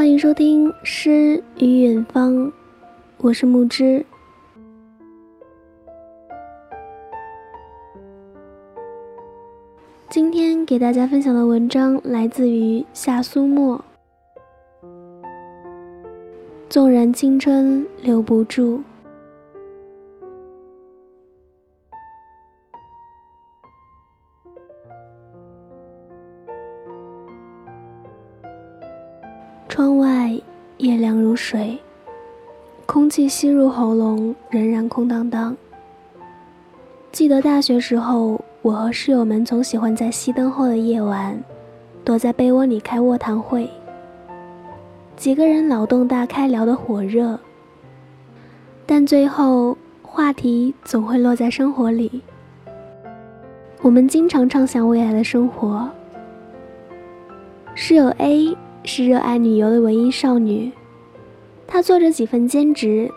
欢迎收听《诗与远方》，我是木之。今天给大家分享的文章来自于夏苏沫。纵然青春留不住。气吸入喉咙，仍然空荡荡。记得大学时候，我和室友们总喜欢在熄灯后的夜晚，躲在被窝里开卧谈会。几个人脑洞大开，聊得火热，但最后话题总会落在生活里。我们经常畅想未来的生活。室友 A。是热爱旅游的文艺少女，她做着几份兼职，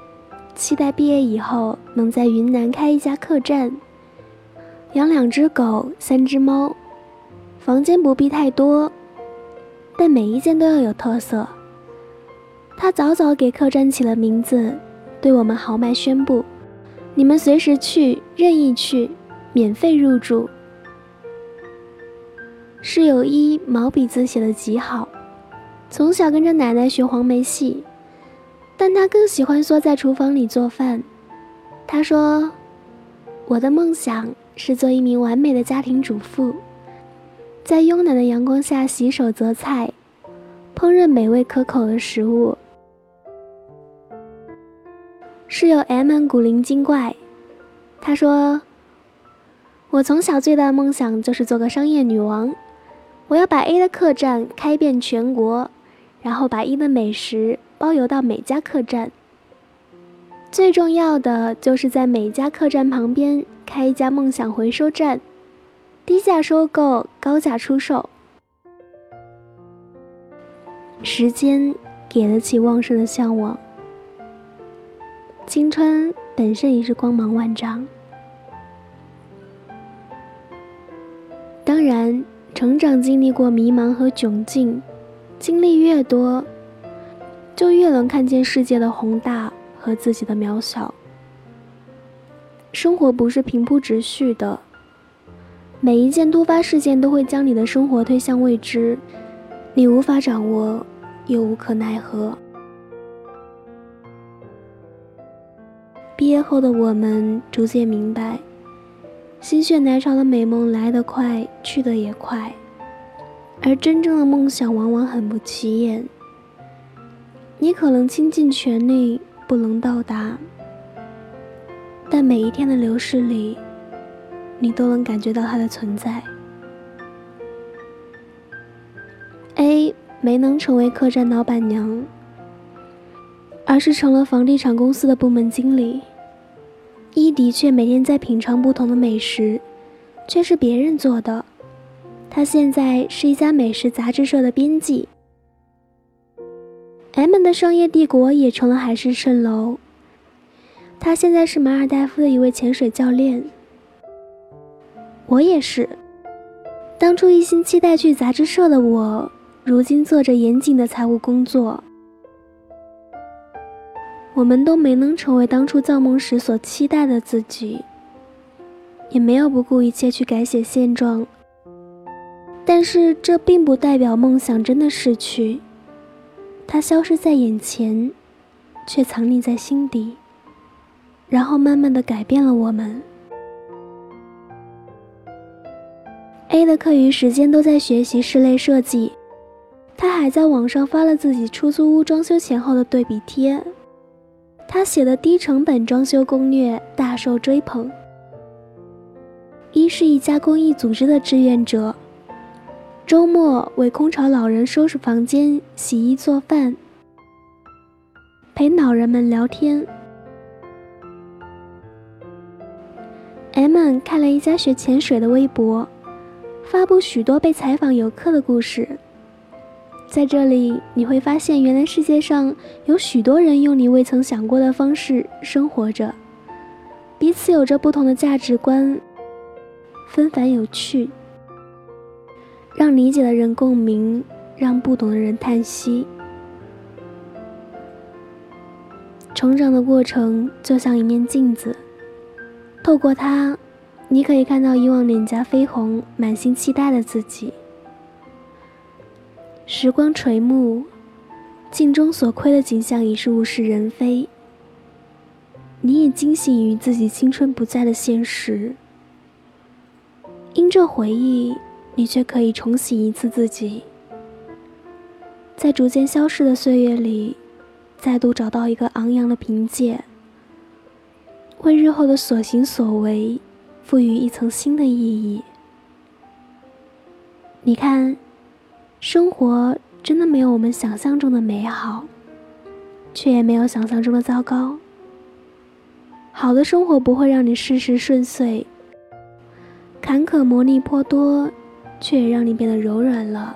期待毕业以后能在云南开一家客栈，养两只狗、三只猫，房间不必太多，但每一间都要有特色。他早早给客栈起了名字，对我们豪迈宣布：“你们随时去，任意去，免费入住。”室友一毛笔字写的极好。从小跟着奶奶学黄梅戏，但他更喜欢缩在厨房里做饭。他说：“我的梦想是做一名完美的家庭主妇，在慵懒的阳光下洗手择菜，烹饪美味可口的食物。”室友 M 古灵精怪，他说：“我从小最大的梦想就是做个商业女王，我要把 A 的客栈开遍全国。”然后把一的美食包邮到每家客栈。最重要的就是在每家客栈旁边开一家梦想回收站，低价收购，高价出售。时间给得起旺盛的向往，青春本身已是光芒万丈。当然，成长经历过迷茫和窘境。经历越多，就越能看见世界的宏大和自己的渺小。生活不是平铺直叙的，每一件突发事件都会将你的生活推向未知，你无法掌握，又无可奈何。毕业后的我们逐渐明白，心血来潮的美梦来得快，去得也快。而真正的梦想往往很不起眼，你可能倾尽全力不能到达，但每一天的流逝里，你都能感觉到它的存在。A 没能成为客栈老板娘，而是成了房地产公司的部门经理。一的确每天在品尝不同的美食，却是别人做的。他现在是一家美食杂志社的编辑。M 的商业帝国也成了海市蜃楼。他现在是马尔代夫的一位潜水教练。我也是。当初一心期待去杂志社的我，如今做着严谨的财务工作。我们都没能成为当初造梦时所期待的自己，也没有不顾一切去改写现状。但是这并不代表梦想真的逝去，它消失在眼前，却藏匿在心底，然后慢慢的改变了我们。A 的课余时间都在学习室内设计，他还在网上发了自己出租屋装修前后的对比贴，他写的低成本装修攻略大受追捧。一是一家公益组织的志愿者。周末为空巢老人收拾房间、洗衣做饭，陪老人们聊天。M 看了一家学潜水的微博，发布许多被采访游客的故事。在这里，你会发现，原来世界上有许多人用你未曾想过的方式生活着，彼此有着不同的价值观，纷繁有趣。让理解的人共鸣，让不懂的人叹息。成长的过程就像一面镜子，透过它，你可以看到以往脸颊绯红、满心期待的自己。时光垂暮，镜中所窥的景象已是物是人非。你也惊醒于自己青春不在的现实，因这回忆，你却可以重洗一次自己，在逐渐消逝的岁月里。再度找到一个昂扬的凭借，为日后的所行所为赋予一层新的意义。你看，生活真的没有我们想象中的美好，却也没有想象中的糟糕。好的生活不会让你事事顺遂，坎坷磨砺颇多，却也让你变得柔软了。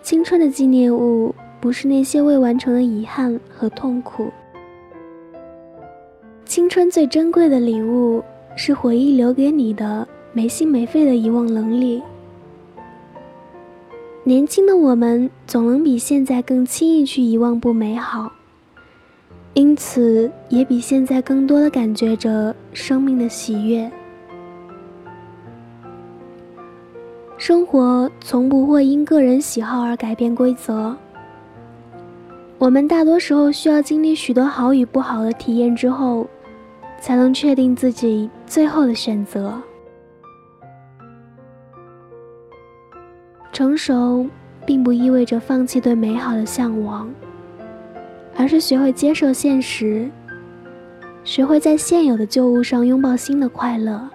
青春的纪念物。不是那些未完成的遗憾和痛苦。青春最珍贵的礼物是回忆留给你的没心没肺的遗忘能力。年轻的我们总能比现在更轻易去遗忘不美好，因此也比现在更多的感觉着生命的喜悦。生活从不会因个人喜好而改变规则。我们大多时候需要经历许多好与不好的体验之后，才能确定自己最后的选择。成熟并不意味着放弃对美好的向往，而是学会接受现实，学会在现有的旧物上拥抱新的快乐。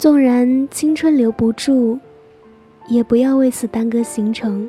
纵然青春留不住。也不要为此耽搁行程。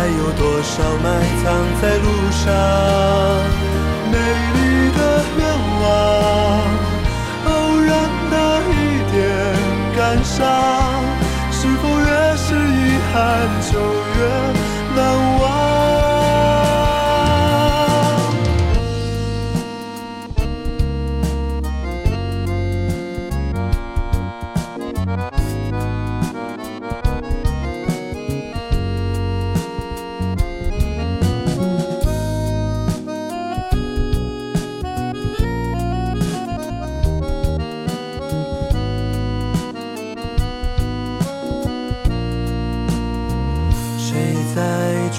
还有多少埋藏在路上？美丽的愿望，偶然的一点感伤，是否越是遗憾就越难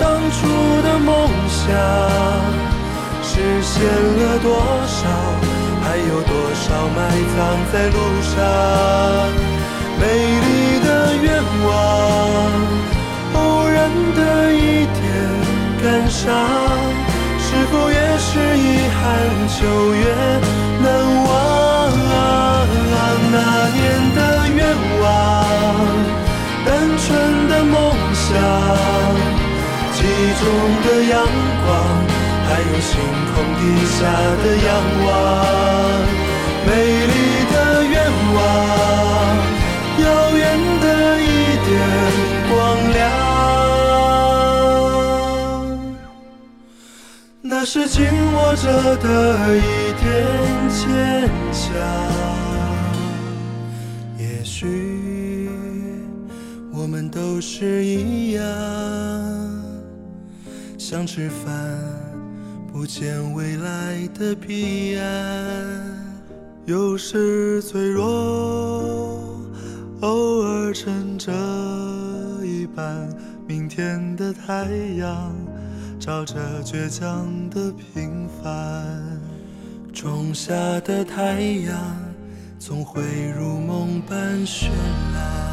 当初的梦想实，现了多少？还有多少埋藏在路上？美丽的愿望，偶然的一点感伤，是否也是遗憾？秋月难忘啊。那年的愿望，单纯的梦想。记忆中的阳光，还有星空底下的仰望，美丽的愿望，遥远的一点光亮，那是紧握着的一点坚强。也许我们都是一样。想吃饭，不见未来的彼岸。有时脆弱，偶尔撑着一半。明天的太阳，照着倔强的平凡。种下的太阳，总会如梦般绚烂。